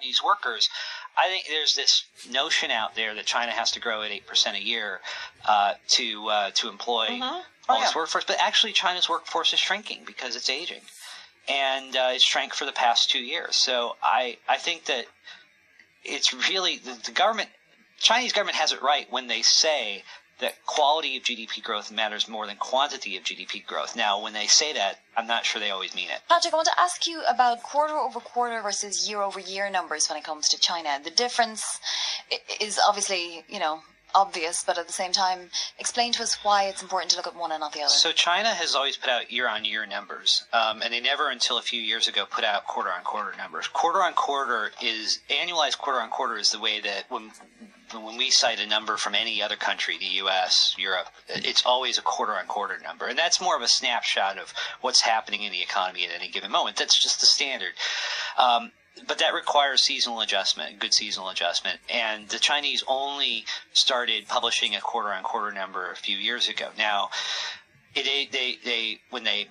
Chinese workers. I think there's this notion out there that China has to grow at eight percent a year uh, to uh, to employ Mhm. Oh, all yeah. this workforce, but actually China's workforce is shrinking because it's aging, and uh, it's shrank for the past two years. So I I think that it's really the, the government, Chinese government has it right when they say that quality of GDP growth matters more than quantity of GDP growth. Now, when they say that, I'm not sure they always mean it. Patrick, I want to ask you about quarter over quarter versus year over year numbers when it comes to China. The difference is obviously, you know, obvious, but at the same time, explain to us why it's important to look at one and not the other. So China has always put out year-on-year numbers, um, and they never, until a few years ago, put out quarter-on-quarter numbers. Quarter-on-quarter is annualized. Quarter-on-quarter is the way that when when we cite a number from any other country, the U.S., Europe, it's always a quarter-on-quarter number, and that's more of a snapshot of what's happening in the economy at any given moment. That's just the standard. Um, but that requires seasonal adjustment, good seasonal adjustment. And the Chinese only started publishing a quarter on quarter number a few years ago. Now, it, they, they, when they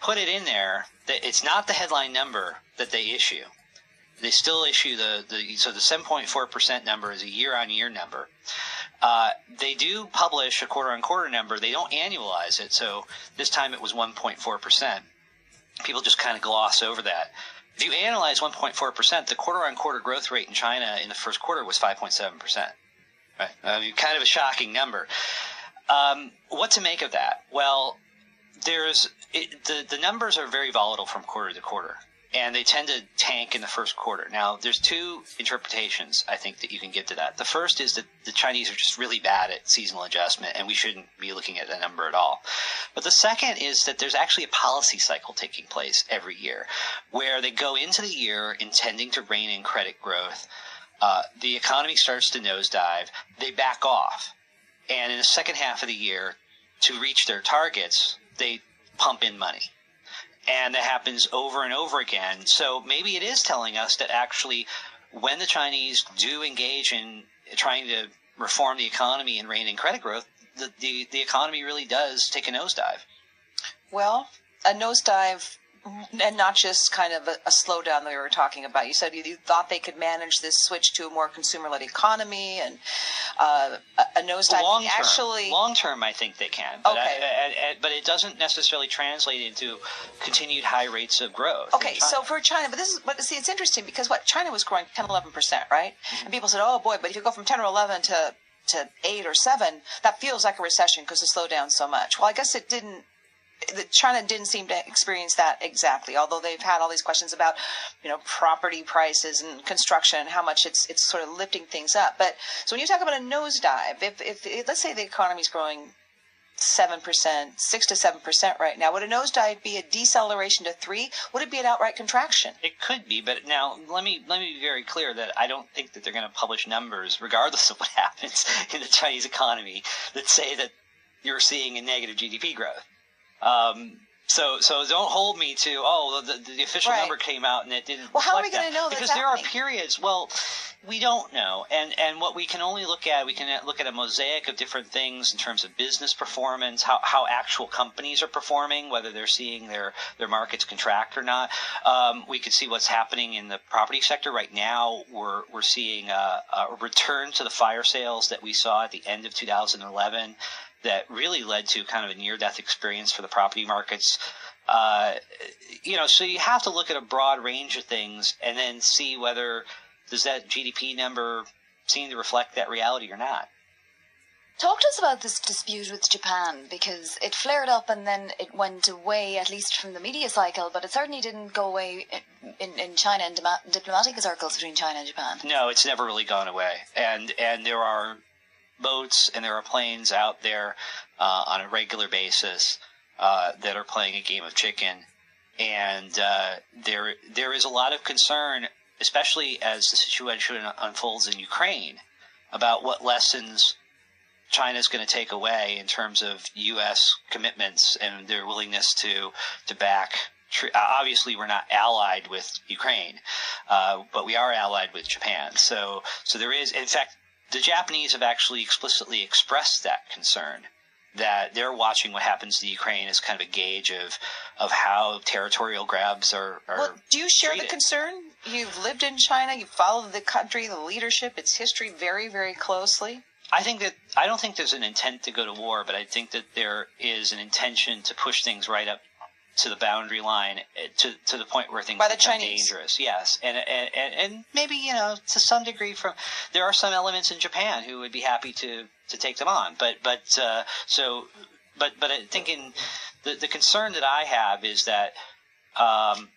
put it in there, it's not the headline number that they issue. They still issue the, the so the 7.4% number is a year on year number. Uh, they do publish a quarter on quarter number. They don't annualize it. So this time it was 1.4%. People just kind of gloss over that. If you annualize 1.4%, the quarter on quarter growth rate in China in the first quarter was 5.7%. Right? I mean, kind of a shocking number. Um, what to make of that? Well, there's it, the the numbers are very volatile from quarter to quarter, and they tend to tank in the first quarter. Now, there's two interpretations I think that you can give to that. The first is that the Chinese are just really bad at seasonal adjustment, and we shouldn't be looking at the number at all. But the second is that there's actually a policy cycle taking place every year, where they go into the year intending to rein in credit growth. Uh, the economy starts to nosedive. They back off, and in the second half of the year, to reach their targets, they pump in money. And that happens over and over again. So maybe it is telling us that actually, when the Chinese do engage in trying to reform the economy and rein in credit growth, the, the, the economy really does take a nosedive. Well, a nosedive, and not just kind of a, a slowdown that we were talking about. You said you, you thought they could manage this switch to a more consumer-led economy, and uh, a, a nosedive. Long term, actually. long term, I think they can, but, Okay. I, I, I, but it doesn't necessarily translate into continued high rates of growth. Okay, so for China, but this is, but see, it's interesting because what China was growing 10, 11 percent, right? And people said, "Oh boy," but if you go from ten or eleven to to eight or seven, that feels like a recession because it slowed down so much. Well, I guess it didn't. China didn't seem to experience that exactly, although they've had all these questions about, you know, property prices and construction and how much it's it's sort of lifting things up. But so when you talk about a nosedive, if if, if let's say the economy's growing seven percent, six to seven percent right now. Would a nosedive be a deceleration to three? Would it be an outright contraction? It could be, but now let me let me be very clear that I don't think that they're going to publish numbers, regardless of what happens in the Chinese economy, that say that you're seeing a negative GDP growth. Um, so so don't hold me to oh the, the official Right. number came out and it didn't. Well, how are we gonna know Because there are periods. Well, we don't know, and and what we can only look at we can look at a mosaic of different things in terms of business performance, how how actual companies are performing, whether they're seeing their their markets contract or not. Um, we could see what's happening in the property sector right now. We're we're seeing a, a return to the fire sales that we saw at the end of 2011 that really led to kind of a near death experience for the property markets. Uh, you know, so you have to look at a broad range of things and then see whether does that GDP number seem to reflect that reality or not. Talk to us about this dispute with Japan because it flared up and then it went away, at least from the media cycle, but it certainly didn't go away in, in, in China and diplomatic circles between China and Japan. No, it's never really gone away, and and there are boats and there are planes out there uh, on a regular basis uh, that are playing a game of chicken, and uh, there there is a lot of concern, especially as the situation unfolds in Ukraine, about what lessons China is going to take away in terms of U.S. commitments and their willingness to to back. uh, Obviously, we're not allied with Ukraine, uh, but we are allied with Japan. So, so there is, in fact, the Japanese have actually explicitly expressed that concern that they're watching what happens to Ukraine as kind of a gauge of of how territorial grabs are. are well, do you share treated. the concern? You've lived in China. You've followed the country, the leadership, its history very, very closely. I think that I don't think there's an intent to go to war, but I think that there is an intention to push things right up to the boundary line eh, to to the point where things By the become Chinese. dangerous. Yes, and, and and and maybe you know to some degree from there are some elements in Japan who would be happy to to take them on, but but uh, so but but I think in the the concern that I have is that um,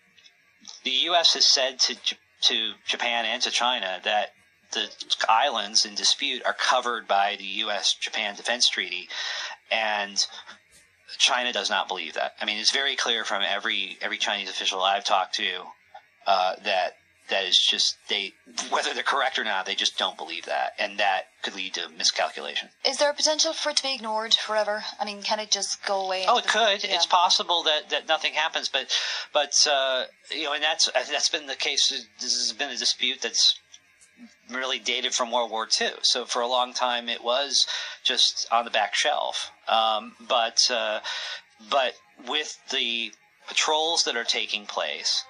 the U.S. has said to to Japan and to China that the islands in dispute are covered by the U.S. Japan Defense Treaty, and China does not believe that. I mean, it's very clear from every every Chinese official I've talked to uh, that that is just they whether they're correct or not, they just don't believe that, and that could lead to miscalculation. Is there a potential for it to be ignored forever? I mean, can it just go away? Oh, it could. Yeah. It's possible that, that nothing happens, but but uh, you know, and that's that's been the case. This has been a dispute that's really dated from World War II. So for a long time, it was just on the back shelf. Um, but uh, but with the patrols that are taking place.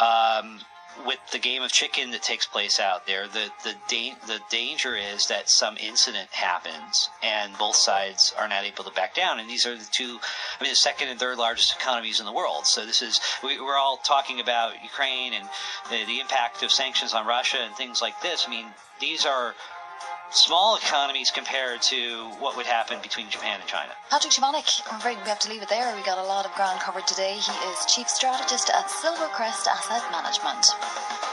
Um, with the game of chicken that takes place out there, the the da- the danger is that some incident happens and both sides are not able to back down. And these are the two, I mean, the second and third largest economies in the world. So this is we, we're all talking about Ukraine and the, the impact of sanctions on Russia and things like this. I mean, these are small economies compared to what would happen between Japan and China. Patrick Chovanec, I'm afraid we have to leave it there. We got a lot of ground covered today. He is Chief Strategist at Silvercrest Asset Management.